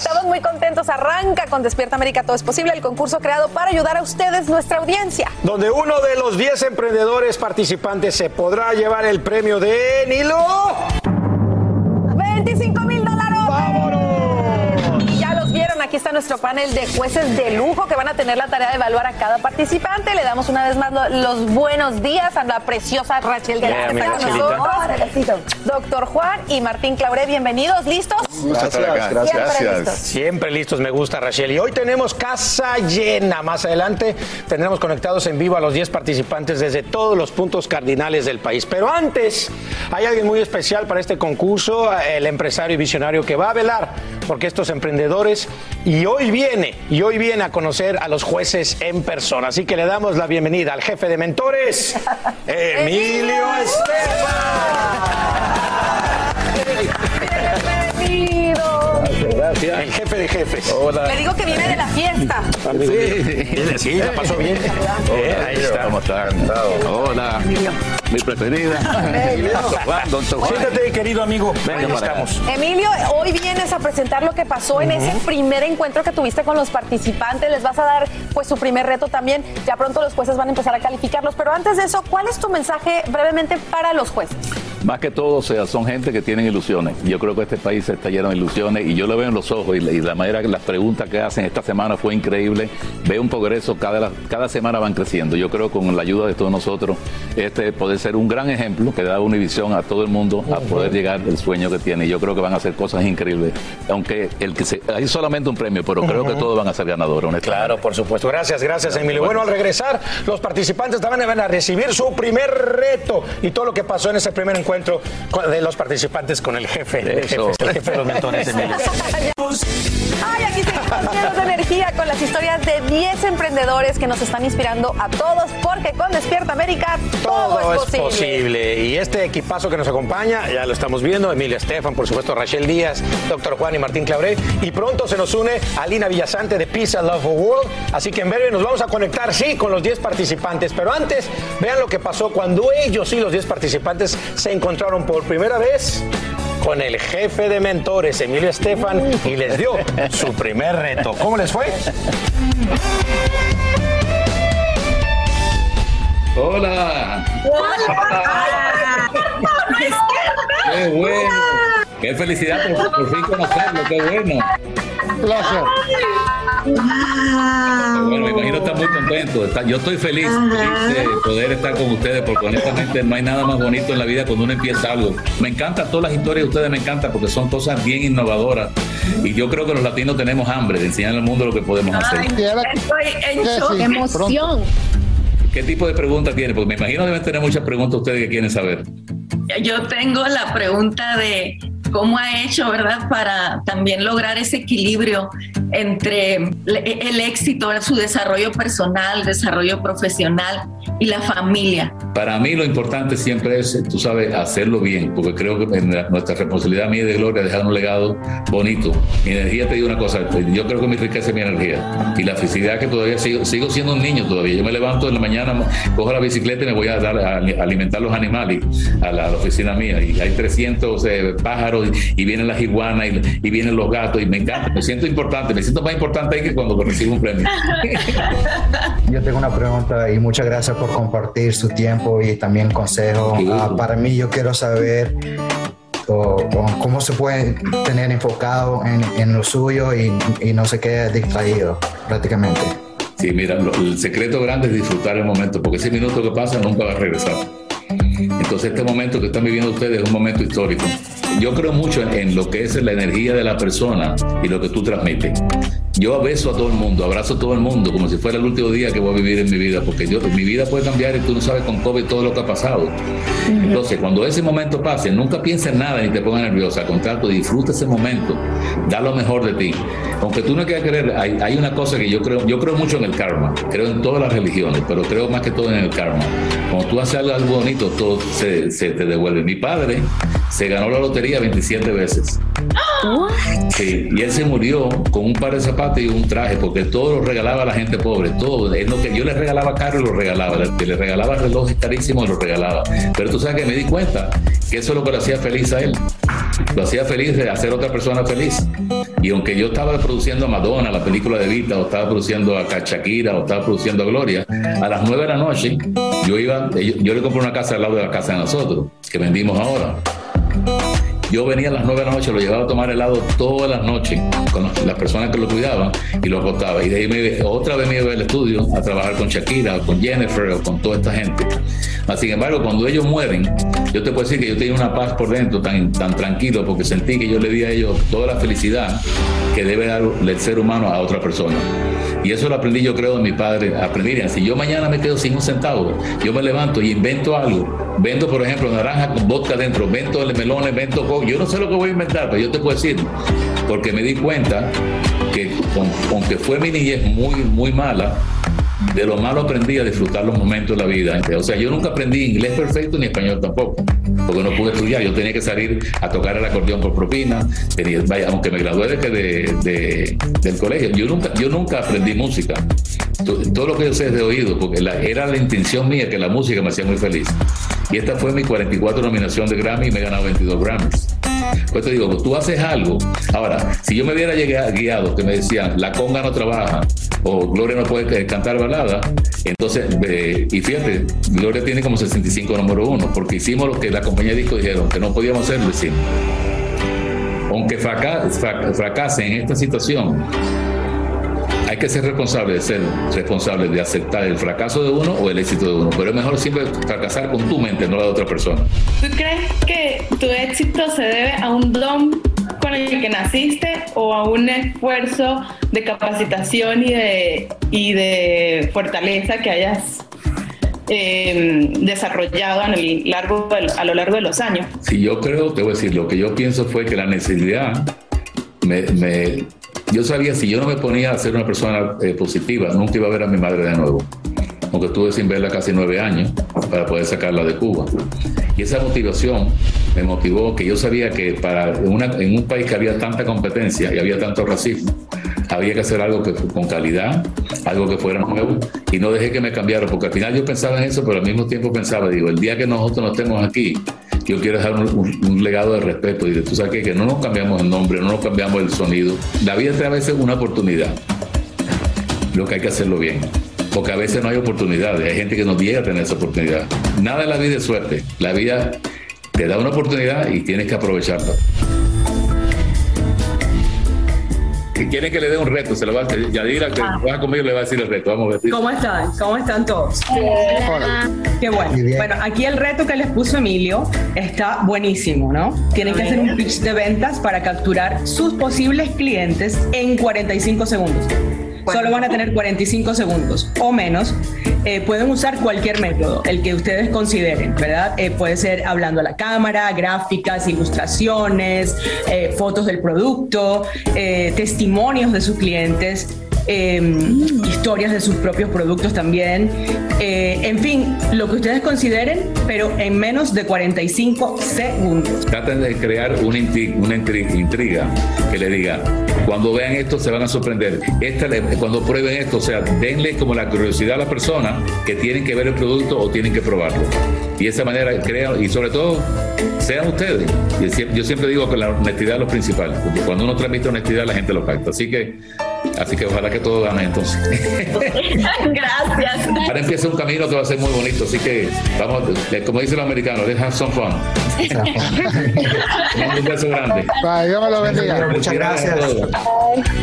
Estamos muy contentos. Arranca con Despierta América Todo es Posible, el concurso creado para ayudar a ustedes, nuestra audiencia. Donde uno de los 10 emprendedores participantes se podrá llevar el premio de Nilo. 25 mil dólares. Y ya los vieron, aquí está nuestro panel de jueces de lujo que van a tener la tarea de evaluar a cada participante. Le damos una vez más lo- los buenos días a la preciosa Rachel Guerra que mi está con Rachelita. nosotros. Doctor Juan y Martín Claure, bienvenidos, ¿listos? Gracias, Siempre listos. Siempre listos, me gusta Rachel. Y hoy tenemos casa llena. Más adelante tendremos conectados en vivo a los 10 participantes desde todos los puntos cardinales del país. Pero antes, hay alguien muy especial para este concurso, el empresario y visionario que va a velar porque estos emprendedores y hoy viene, y hoy viene a conocer a los jueces en persona. Así que le damos la bienvenida al jefe de mentores, Emilio Bienvenido. Gracias. El jefe de jefes. Le digo que viene de la fiesta. Sí, sí, la pasó bien. Eh, ahí está. ¿Cómo están? Hola, mi preferida. Juan, don. Siéntate, querido amigo. Venga Ahí estamos. Emilio, hoy vienes a presentar lo que pasó en ese primer encuentro que tuviste con los participantes. Les vas a dar pues su primer reto también. Ya pronto los jueces van a empezar a calificarlos. Pero antes de eso, ¿cuál es tu mensaje brevemente para los jueces? Más que todo, o sea, son gente que tienen ilusiones. Yo creo que este país está lleno de ilusiones y yo lo veo en los ojos y la, y la manera que las preguntas que hacen esta semana fue increíble. Veo un progreso, cada, cada semana van creciendo. Yo creo que con la ayuda de todos nosotros, este puede ser un gran ejemplo que da una visión a todo el mundo a poder llegar al sueño que tiene. Yo creo que van a hacer cosas increíbles. Aunque el que se, hay solamente un premio, pero creo que todos van a ser ganadores. Claro, por supuesto. Gracias, gracias, Emilio. Bueno, al regresar, los participantes también van a recibir su primer reto y todo lo que pasó en ese primer encuentro con- de los participantes con el jefe de el jefe de los mentores, Emilio. Ay, aquí seguimos llenos de energía con las historias de 10 emprendedores que nos están inspirando a todos porque con Despierta América todo, Todo es es posible. posible. Y este equipazo que nos acompaña, ya lo estamos viendo, Emilia Estefan, por supuesto, Rachel Díaz, doctor Juan y Martín Claure. Y pronto se nos une Alina Villasante de Pizza Love for World. Así que en breve nos vamos a conectar, sí, con los 10 participantes. Pero antes, vean lo que pasó cuando ellos y los 10 participantes se encontraron por primera vez con el jefe de mentores, Emilio Estefan, y les dio su primer reto. ¿Cómo les fue? Hola. Qué bueno. Qué felicidad por, por fin conocerlo. Qué bueno. Gracias. Bueno, me imagino que está muy contento. Está- yo estoy feliz, feliz de poder estar con ustedes porque honestamente no hay nada más bonito en la vida cuando uno empieza algo. Me encantan todas las historias de ustedes, me encantan porque son cosas bien innovadoras y yo creo que los latinos tenemos hambre de enseñar al mundo lo que podemos hacer. Estoy en shock. Emoción. ¿Qué tipo de preguntas tienen? Porque me imagino que deben tener muchas preguntas ustedes que quieren saber. Yo tengo la pregunta de cómo ha hecho, ¿verdad? Para también lograr ese equilibrio entre el éxito, su desarrollo personal, desarrollo profesional y la familia? Para mí lo importante siempre es, tú sabes, hacerlo bien, porque creo que en nuestra responsabilidad mía de Gloria es dejar un legado bonito. Mi energía, te digo una cosa, yo creo que mi riqueza es mi energía y la felicidad que todavía sigo, sigo siendo un niño todavía. Yo me levanto en la mañana, cojo la bicicleta y me voy a, dar, a alimentar los animales a la, oficina mía y hay 300 eh, pájaros y, vienen las iguanas y, vienen los gatos y me encanta, me siento importante, me siento más importante ahí que cuando recibo un premio. Yo tengo una pregunta y muchas gracias por compartir su tiempo y también consejo. Ah, para mí yo quiero saber cómo se puede tener enfocado en, lo suyo y, y no se quede distraído prácticamente. Sí, mira, el secreto grande es disfrutar el momento, porque ese minuto que pasa nunca va a regresar. Entonces este momento que están viviendo ustedes es un momento histórico. Yo creo mucho en, lo que es la energía de la persona y lo que tú transmites. Yo beso a todo el mundo, abrazo a todo el mundo como si fuera el último día que voy a vivir en mi vida, porque yo, mi vida puede cambiar y tú no sabes con COVID todo lo que ha pasado. Entonces, cuando ese momento pase, nunca pienses en nada ni te pongas nerviosa, al contrario, disfruta ese momento, da lo mejor de ti. Aunque tú no quieras creer, hay, hay, una cosa que yo creo, yo creo mucho en el karma, creo en todas las religiones, pero creo más que todo en el karma. Cuando tú haces algo, algo bonito, todo se, se te devuelve. Mi padre se ganó la lotería 27 veces. Sí, y él se murió con un par de zapatos y un traje, porque todo lo regalaba a la gente pobre, todo. Es lo que yo le regalaba caro y lo regalaba, le, le regalaba relojes carísimos y lo regalaba. Pero tú sabes que me di cuenta que eso es lo que lo hacía feliz a él. Lo hacía feliz de hacer otra persona feliz. Y aunque yo estaba produciendo a Madonna, la película de Vita, o estaba produciendo a Shakira, o estaba produciendo a Gloria, a las 9 de la noche yo iba, yo le compré una casa al lado de la casa de nosotros, que vendimos ahora. Yo venía a las 9 de la noche, lo llevaba a tomar helado todas las noches con las personas que lo cuidaban y lo acostaba. Y de ahí otra vez me iba al estudio a trabajar con Shakira, o con Jennifer, o con toda esta gente. Sin embargo, cuando ellos mueren, yo te puedo decir que yo tenía una paz por dentro tan, tan tranquilo porque sentí que yo le di a ellos toda la felicidad que debe dar el ser humano a otra persona. Y eso lo aprendí yo creo de mi padre. Aprendí, si yo mañana me quedo sin un centavo, yo me levanto y invento algo. Vendo, por ejemplo, naranja con vodka dentro, vendo melones, vendo coco. Yo no sé lo que voy a inventar, pero yo te puedo decir, porque me di cuenta que aunque fue mi niñez muy, muy mala, de lo malo aprendí a disfrutar los momentos de la vida. O sea, yo nunca aprendí inglés perfecto ni español tampoco, porque no pude estudiar. Yo tenía que salir a tocar el acordeón por propina. Tenía, vaya, aunque me gradué de, del colegio, yo nunca, yo nunca aprendí música. Todo, lo que yo sé es de oído, porque era la intención mía que la música me hacía muy feliz. Y esta fue mi 44 nominación de Grammy y me he ganado 22 Grammys. Pues te digo, tú haces algo. Ahora, si yo me hubiera guiado, que me decían, la conga no trabaja, o Gloria no puede cantar balada, entonces, y fíjate, Gloria tiene como 65 número uno, porque hicimos lo que la compañía de disco dijeron, que no podíamos hacer, lo hicimos. Aunque fracase en esta situación, hay que ser responsable de ser responsable de aceptar el fracaso de uno o el éxito de uno, pero es mejor siempre fracasar con tu mente, no la de otra persona. ¿Tú crees que tu éxito se debe a un don el que naciste o a un esfuerzo de capacitación y de, y de fortaleza que hayas em, desarrollado a, largo, a lo largo de los años? Sí, yo creo, te voy a decir, lo que yo pienso fue que la necesidad me, me yo sabía si yo no me ponía a ser una persona eh, positiva, nunca iba a ver a mi madre de nuevo. Aunque estuve sin verla casi nueve años para poder sacarla de Cuba. Y esa motivación me motivó que yo sabía que para en un país que había tanta competencia y había tanto racismo, había que hacer algo que, con calidad, algo que fuera nuevo, y no dejé que me cambiara, porque al final yo pensaba en eso, pero al mismo tiempo pensaba, digo, el día que nosotros no estemos aquí, yo quiero dejar un, legado de respeto y tú sabes que no nos cambiamos el nombre, no nos cambiamos el sonido. La vida te a veces una oportunidad. Lo que hay que hacerlo bien. Porque a veces no hay oportunidades. Hay gente que no llega a tener esa oportunidad. Nada en la vida es suerte. La vida te da una oportunidad y tienes que aprovecharla si quieren que le dé un reto, se lo va a decir. Yadira, que ah. conmigo, le va a decir el reto. Vamos a ver. ¿Cómo están? ¿Cómo están todos? Hola. Qué bueno. Bueno, aquí el reto que les puso Emilio está buenísimo, ¿no? Tienen que hacer un pitch de ventas para capturar sus posibles clientes en 45 segundos. Solo van a tener 45 segundos o menos. Eh, pueden usar cualquier método, el que ustedes consideren, ¿verdad? Eh, puede ser hablando a la cámara, gráficas, ilustraciones, eh, fotos del producto, testimonios de sus clientes em, historias de sus propios productos también. Eh, en fin, lo que ustedes consideren, pero en menos de 45 segundos. Traten de crear una, una intriga que le diga, cuando vean esto se van a sorprender. Esta, cuando prueben esto, o sea, denle como la curiosidad a la persona que tienen que ver el producto o tienen que probarlo. Y de esa manera crean, y sobre todo, sean ustedes. Yo siempre digo que la honestidad es lo principal, porque cuando uno transmite honestidad la gente lo capta. Así que Así que ojalá que todo gane entonces. Gracias. Ahora empieza un camino que va a ser muy bonito, así que vamos, como dicen los americanos, let's have some fun. un beso grande. Bye, Dios me lo bendiga. Muchas gracias.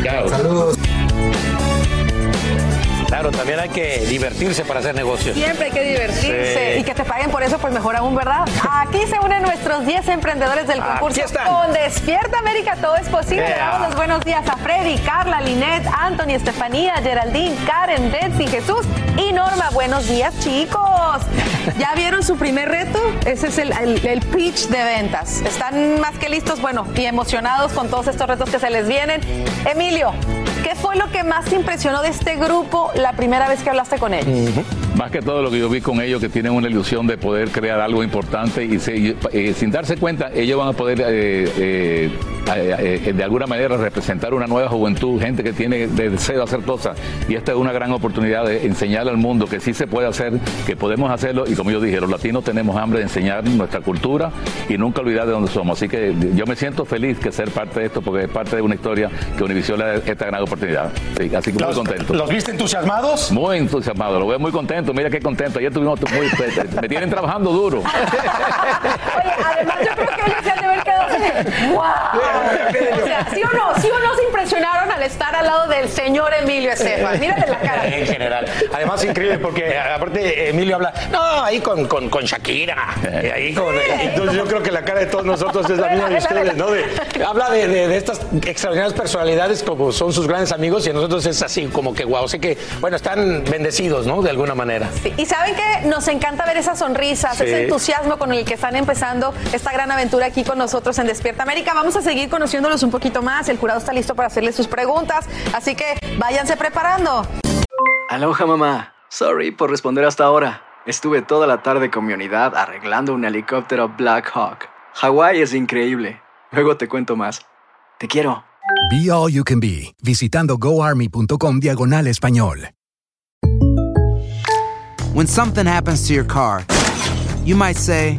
Chao. Saludos. Claro, también hay que divertirse para hacer negocios. Siempre hay que divertirse Sí. y que te paguen por eso, pues mejor aún, ¿verdad? Aquí se unen nuestros 10 emprendedores del Aquí concurso están. con Despierta América, todo es posible. Le Yeah. damos los buenos días a Freddy, Carla, Linet, Anthony, Estefanía, Geraldine, Karen, Betsy, Jesús y Norma. Buenos días, chicos. ¿Ya vieron su primer reto? Ese es el, el- el pitch de ventas. ¿Están más que listos? Bueno, y emocionados con todos estos retos que se les vienen. Emilio, ¿qué fue lo que más te impresionó de este grupo la primera vez que hablaste con ellos? Más que todo lo que yo vi con ellos, que tienen una ilusión de poder crear algo importante y, eh, sin darse cuenta, ellos van a poder eh, eh, de alguna manera representar una nueva juventud, gente que tiene de- deseo de hacer cosas. Y esta es una gran oportunidad de enseñarle al mundo que sí se puede hacer, que podemos hacerlo. Y como yo dije, los latinos tenemos hambre de enseñar nuestra cultura y nunca olvidar de dónde somos. Así que yo me siento feliz que ser parte de esto, porque es parte de una historia que Univision le da esta gran oportunidad. Sí, así que muy ¿Los, contento. ¿Los viste entusiasmados? Muy entusiasmado, lo veo muy contento. Mira qué contento. Ayer tuvimos muy. Me tienen trabajando duro. Oye, además yo creo que ellos se han de haber quedado ¡Wow! O sea, ¿sí o no? ¿Sí o no se impresionaron al estar al lado del señor Emilio Estefan? Mírate la cara. En general. Además, increíble porque aparte Emilio habla, no, ahí con, con, con Shakira. y ahí con, entonces yo creo que la cara de todos nosotros es la misma de ustedes, ¿no? De- habla de, de- de estas extraordinarias personalidades como son sus grandes amigos y a nosotros es así como que wow. Sé que, bueno, están bendecidos, ¿no? De alguna manera. Sí, Y saben que nos encanta ver esas sonrisas, Sí. ese entusiasmo con el que están empezando esta gran aventura aquí con nosotros en Despierta América. Vamos a seguir conociéndolos un poquito más. El jurado está listo para hacerles sus preguntas, así que váyanse preparando. Aloha mamá. Sorry por responder hasta ahora. Estuve toda la tarde con mi unidad arreglando un helicóptero Black Hawk. Hawái es increíble. Luego te cuento más. Te quiero. Be All You Can Be, visitando goarmy.com diagonal español. When something happens to your car, you might say,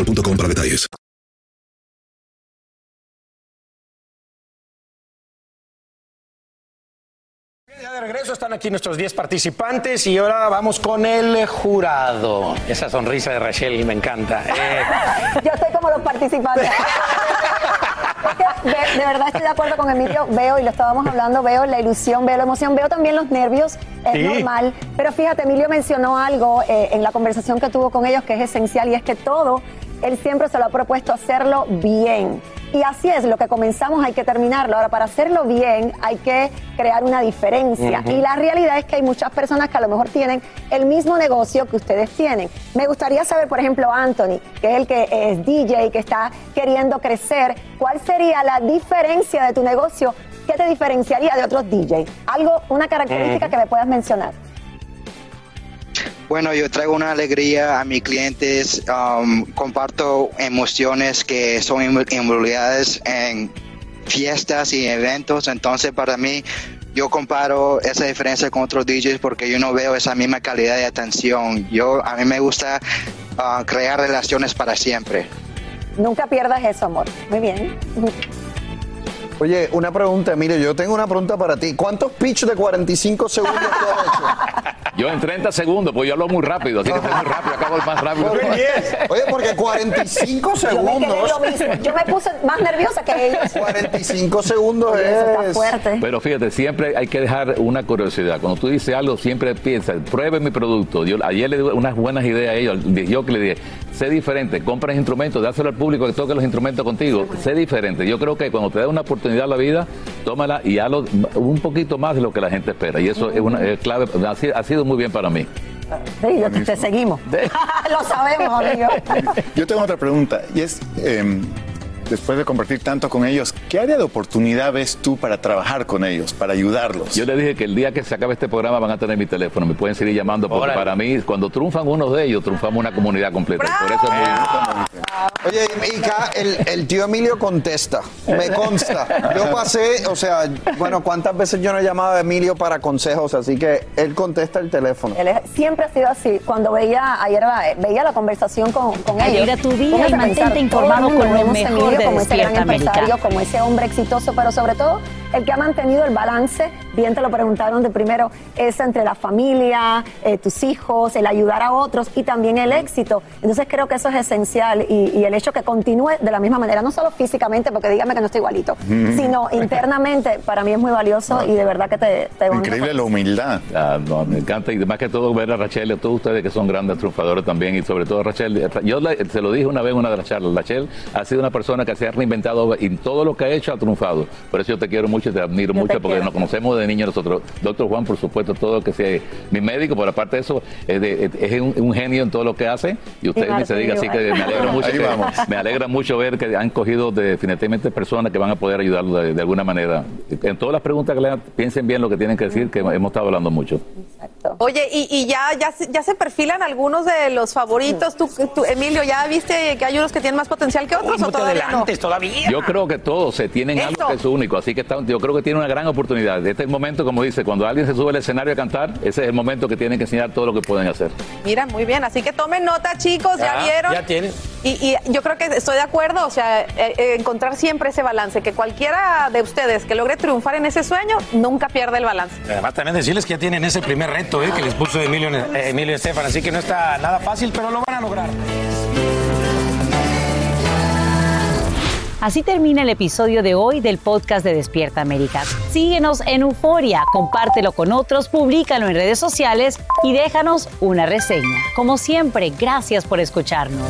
boostmobile.com para detalles. Ya de regreso están aquí nuestros 10 participantes y ahora vamos con el jurado. Esa sonrisa de Rachel me encanta. Eh, Yo estoy como los participantes. De, de verdad estoy de acuerdo con Emilio. Veo, y lo estábamos hablando, veo la ilusión, veo la emoción, veo también los nervios. Es Sí. normal. Pero fíjate, Emilio mencionó algo eh, en la conversación que tuvo con ellos que es esencial y es que todo, él siempre se lo ha propuesto hacerlo bien. Y así es, lo que comenzamos hay que terminarlo. Ahora, para hacerlo bien hay que crear una diferencia. Y la realidad es que hay muchas personas que a lo mejor tienen el mismo negocio que ustedes tienen. Me gustaría saber, por ejemplo, Anthony, que es el que es DJ, que está queriendo crecer, ¿cuál sería la diferencia de tu negocio? ¿Qué te diferenciaría de otros DJ? Algo, una característica que me puedas mencionar. Bueno, yo traigo una alegría a mis clientes, um, comparto emociones que son involucradas en fiestas y eventos, entonces para mí yo comparo esa diferencia con otros DJs porque yo no veo esa misma calidad de atención. Yo, a mí me gusta ah, crear relaciones para siempre. Nunca pierdas eso, amor. Muy bien. Oye, una pregunta, Emilio. Yo tengo una pregunta para ti. ¿Cuántos pitch de 45 segundos tú has hecho? Yo en 30 segundos, pues yo hablo muy rápido, así que estoy muy rápido, acabo más rápido. Oye, porque 45 Yo me, segundos. quedé lo mismo. Yo me puse más nerviosa que ellos. 45 segundos Oye, eso está es. fuerte. Pero fíjate, siempre hay que dejar una curiosidad. Cuando tú dices algo, siempre piensa, pruebe mi producto. Yo ayer le di unas buenas ideas a ellos. Yo que le dije, sé diferente, compra instrumentos, dáselo al público que toque los instrumentos contigo. Sé diferente. Yo creo que cuando te da una oportunidad a la vida, tómala y hazlo un poquito más de lo que la gente espera. Y eso es una es clave, ha sido, ha sido muy bien para mí. Sí, yo te, te seguimos. lo sabemos, amigo. Yo tengo otra pregunta y es, em, después de compartir tanto con ellos, ¿qué área de oportunidad ves tú para trabajar con ellos, para ayudarlos? Yo le dije que el día que se acabe este programa van a tener mi teléfono, me pueden seguir llamando, porque Órale. para mí, cuando triunfan unos de ellos, triunfamos una comunidad completa. Por eso es muy Oye, y el, el tío Emilio contesta, me consta. Yo pasé, o sea, bueno, ¿cuántas veces yo no he llamado a Emilio para consejos? Así que él contesta el teléfono. Él es- siempre ha sido así. Cuando veía ayer la, veía la conversación con, con ellos. Alegra tu día y a mantente pensar, informado con lo mejor Emilio de como ese gran Despierta América. empresario, como ese hombre exitoso, pero sobre todo el que ha mantenido el balance. Bien te lo preguntaron de primero, es entre la familia, eh, tus hijos, el ayudar a otros y también el éxito. Entonces creo que eso es esencial y, y el hecho que continúe de la misma manera, no solo físicamente, porque dígame que no estoy igualito, sino internamente, para mí es muy valioso y de verdad que te, te Increíble la humildad. Ah, no, me encanta y más que todo ver a Rachel y a todos ustedes que son grandes triunfadores también y sobre todo Rachel. Yo le- se lo dije una vez en una de las charlas, Rachel ha sido una persona que se ha reinventado y todo lo que ha hecho ha triunfado. Por eso yo te quiero mucho te admiro Yo te mucho porque quiero. nos conocemos de niños nosotros. Doctor Juan, por supuesto, todo lo que sea mi médico, pero aparte de eso, es, de- es un, un genio en todo lo que hace y usted ni se diga así que me alegra mucho. Ahí que- vamos. me alegra mucho ver que han cogido definitivamente personas que van a poder ayudarlo de, de alguna manera. En todas las preguntas que le hagan, piensen bien lo que tienen que decir, que hemos estado hablando mucho. Oye, y, y ya, ya, se- ya se perfilan algunos de los favoritos. Tú, tú, Emilio, ¿ya viste que hay unos que tienen más potencial que otros o todavía no? todavía. Yo creo que todos se tienen Eso. algo que es único, así que está- yo creo que tiene una gran oportunidad. Este es el momento, como dice, cuando alguien se sube al escenario a cantar, ese es el momento que tienen que enseñar todo lo que pueden hacer. Mira, muy bien. Así que tomen nota, chicos, ya, Ya, vieron. ya tienen. Y, y yo creo que estoy de acuerdo, o sea, eh, eh, encontrar siempre ese balance, que cualquiera de ustedes que logre triunfar en ese sueño, nunca pierde el balance. Además, también decirles que ya tienen ese primer reto ¿eh? que les puso Emilio, eh, Emilio Estefan, así que no está nada fácil, pero lo van a lograr. Así termina el episodio de hoy del podcast de Despierta América. Síguenos en Euforia, compártelo con otros, públicalo en redes sociales y déjanos una reseña. Como siempre, gracias por escucharnos.